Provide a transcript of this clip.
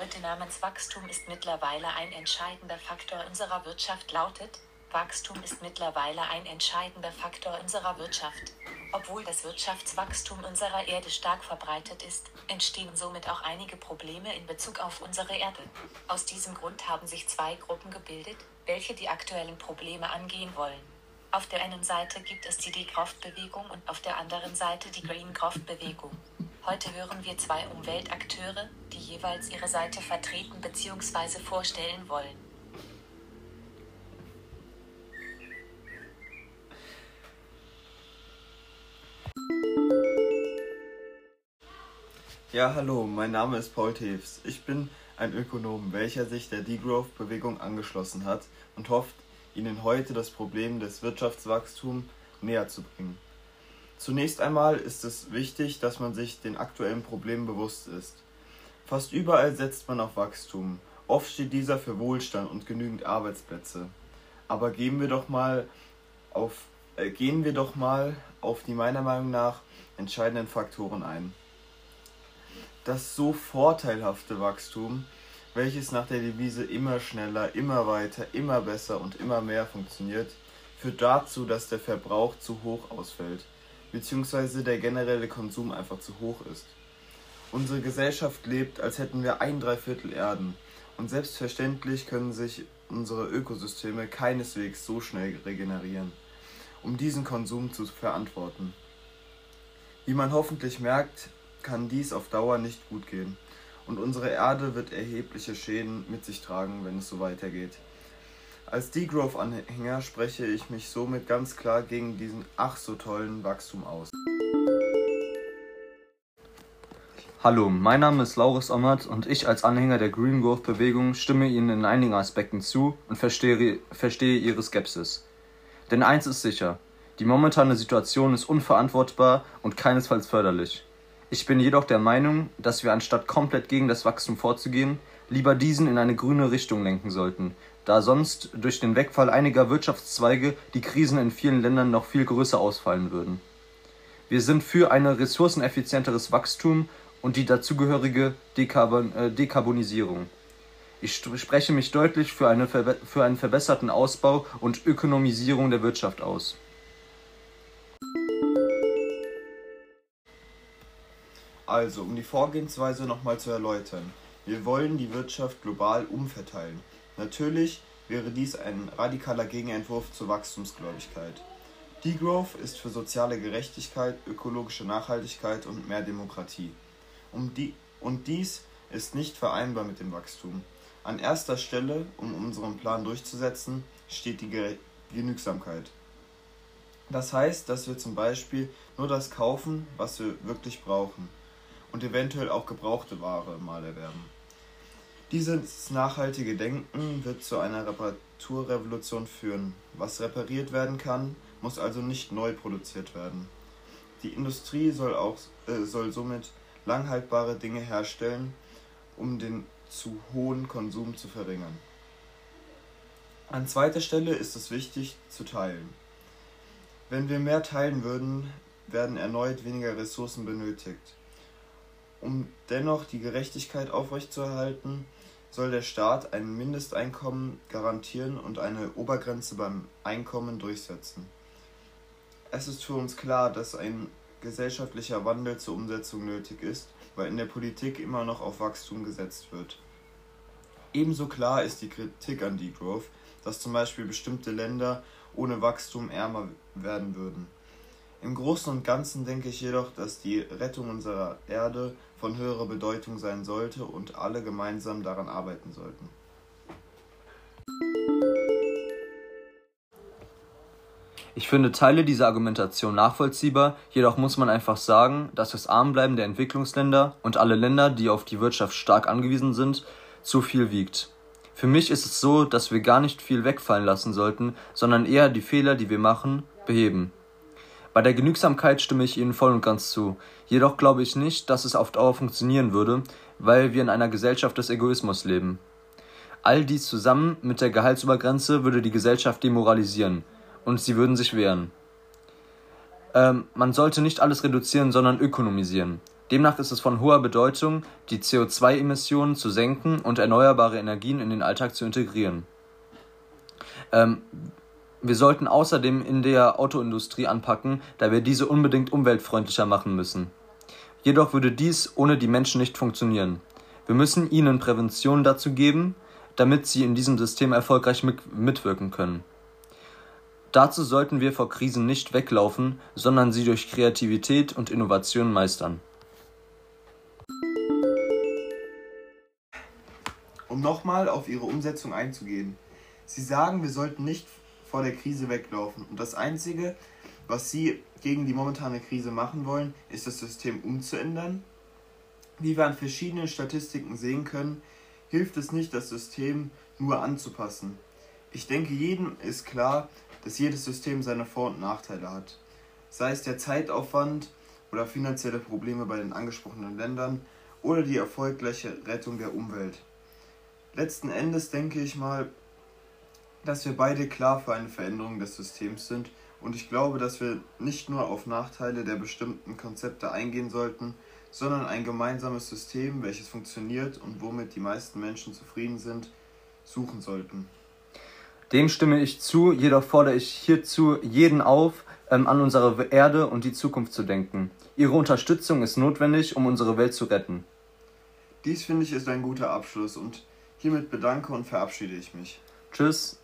Heute namens Wachstum ist mittlerweile ein entscheidender Faktor unserer Wirtschaft lautet, Wachstum ist mittlerweile ein entscheidender Faktor unserer Wirtschaft. Obwohl das Wirtschaftswachstum unserer Erde stark verbreitet ist, entstehen somit auch einige Probleme in Bezug auf unsere Erde. Aus diesem Grund haben sich zwei Gruppen gebildet, welche die aktuellen Probleme angehen wollen. Auf der einen Seite gibt es die Degrowth-Bewegung und auf der anderen Seite die Green Growth-Bewegung. Heute hören wir zwei Umweltakteure, die jeweils ihre Seite vertreten bzw. vorstellen wollen. Ja, hallo, mein Name ist Paul Teves. Ich bin ein Ökonom, welcher sich der Degrowth-Bewegung angeschlossen hat und hofft, Ihnen heute das Problem des Wirtschaftswachstums näher zu bringen. Zunächst einmal ist es wichtig, dass man sich den aktuellen Problemen bewusst ist. Fast überall setzt man auf Wachstum. Oft steht dieser für Wohlstand und genügend Arbeitsplätze. Aber gehen wir doch mal auf, äh, gehen wir doch mal auf die meiner Meinung nach entscheidenden Faktoren ein das so vorteilhafte Wachstum, welches nach der Devise immer schneller, immer weiter, immer besser und immer mehr funktioniert, führt dazu, dass der Verbrauch zu hoch ausfällt, beziehungsweise der generelle Konsum einfach zu hoch ist. Unsere Gesellschaft lebt, als hätten wir ein Dreiviertel Erden, und selbstverständlich können sich unsere Ökosysteme keineswegs so schnell regenerieren, um diesen Konsum zu verantworten. Wie man hoffentlich merkt, kann dies auf Dauer nicht gut gehen, und unsere Erde wird erhebliche Schäden mit sich tragen, wenn es so weitergeht. Als Degrowth-Anhänger spreche ich mich somit ganz klar gegen diesen ach so tollen Wachstum aus. Hallo, mein Name ist Laurus Ommert und ich als Anhänger der Green Growth Bewegung stimme Ihnen in einigen Aspekten zu und verstehe, verstehe Ihre Skepsis. Denn eins ist sicher, die momentane Situation ist unverantwortbar und keinesfalls förderlich. Ich bin jedoch der Meinung, dass wir anstatt komplett gegen das Wachstum vorzugehen, lieber diesen in eine grüne Richtung lenken sollten, da sonst durch den Wegfall einiger Wirtschaftszweige die Krisen in vielen Ländern noch viel größer ausfallen würden. Wir sind für ein ressourceneffizienteres Wachstum und die dazugehörige Dekarbon äh, Dekarbonisierung. Ich spreche mich deutlich für, eine für einen verbesserten Ausbau und Ökonomisierung der Wirtschaft aus. Also, um die Vorgehensweise nochmal zu erläutern. Wir wollen die Wirtschaft global umverteilen. Natürlich wäre dies ein radikaler Gegenentwurf zur Wachstumsgläubigkeit. Degrowth ist für soziale Gerechtigkeit, ökologische Nachhaltigkeit und mehr Demokratie. Um die, und dies ist nicht vereinbar mit dem Wachstum. An erster Stelle, um unseren Plan durchzusetzen, steht die Genügsamkeit. Das heißt, dass wir zum Beispiel nur das kaufen, was wir wirklich brauchen und eventuell auch gebrauchte Ware mal erwerben. Dieses nachhaltige Denken wird zu einer Reparaturrevolution führen. Was repariert werden kann, muss also nicht neu produziert werden. Die Industrie soll, auch, äh, soll somit langhaltbare Dinge herstellen, um den zu hohen Konsum zu verringern. An zweiter Stelle ist es wichtig zu teilen. Wenn wir mehr teilen würden, werden erneut weniger Ressourcen benötigt. Um dennoch die Gerechtigkeit aufrechtzuerhalten, soll der Staat ein Mindesteinkommen garantieren und eine Obergrenze beim Einkommen durchsetzen. Es ist für uns klar, dass ein gesellschaftlicher Wandel zur Umsetzung nötig ist, weil in der Politik immer noch auf Wachstum gesetzt wird. Ebenso klar ist die Kritik an Degrowth, dass zum Beispiel bestimmte Länder ohne Wachstum ärmer werden würden. Im Großen und Ganzen denke ich jedoch, dass die Rettung unserer Erde von höherer Bedeutung sein sollte und alle gemeinsam daran arbeiten sollten. Ich finde Teile dieser Argumentation nachvollziehbar, jedoch muss man einfach sagen, dass das Armbleiben der Entwicklungsländer und alle Länder, die auf die Wirtschaft stark angewiesen sind, zu viel wiegt. Für mich ist es so, dass wir gar nicht viel wegfallen lassen sollten, sondern eher die Fehler, die wir machen, beheben. Bei der Genügsamkeit stimme ich Ihnen voll und ganz zu. Jedoch glaube ich nicht, dass es auf Dauer funktionieren würde, weil wir in einer Gesellschaft des Egoismus leben. All dies zusammen mit der Gehaltsobergrenze würde die Gesellschaft demoralisieren und sie würden sich wehren. Ähm, man sollte nicht alles reduzieren, sondern ökonomisieren. Demnach ist es von hoher Bedeutung, die CO2-Emissionen zu senken und erneuerbare Energien in den Alltag zu integrieren. Ähm, wir sollten außerdem in der Autoindustrie anpacken, da wir diese unbedingt umweltfreundlicher machen müssen. Jedoch würde dies ohne die Menschen nicht funktionieren. Wir müssen ihnen Prävention dazu geben, damit sie in diesem System erfolgreich mitwirken können. Dazu sollten wir vor Krisen nicht weglaufen, sondern sie durch Kreativität und Innovation meistern. Um nochmal auf Ihre Umsetzung einzugehen. Sie sagen, wir sollten nicht vor der Krise weglaufen. Und das Einzige, was Sie gegen die momentane Krise machen wollen, ist das System umzuändern. Wie wir an verschiedenen Statistiken sehen können, hilft es nicht, das System nur anzupassen. Ich denke, jedem ist klar, dass jedes System seine Vor- und Nachteile hat. Sei es der Zeitaufwand oder finanzielle Probleme bei den angesprochenen Ländern oder die erfolgreiche Rettung der Umwelt. Letzten Endes denke ich mal, dass wir beide klar für eine Veränderung des Systems sind und ich glaube, dass wir nicht nur auf Nachteile der bestimmten Konzepte eingehen sollten, sondern ein gemeinsames System, welches funktioniert und womit die meisten Menschen zufrieden sind, suchen sollten. Dem stimme ich zu, jedoch fordere ich hierzu jeden auf, ähm, an unsere Erde und die Zukunft zu denken. Ihre Unterstützung ist notwendig, um unsere Welt zu retten. Dies finde ich ist ein guter Abschluss und hiermit bedanke und verabschiede ich mich. Tschüss.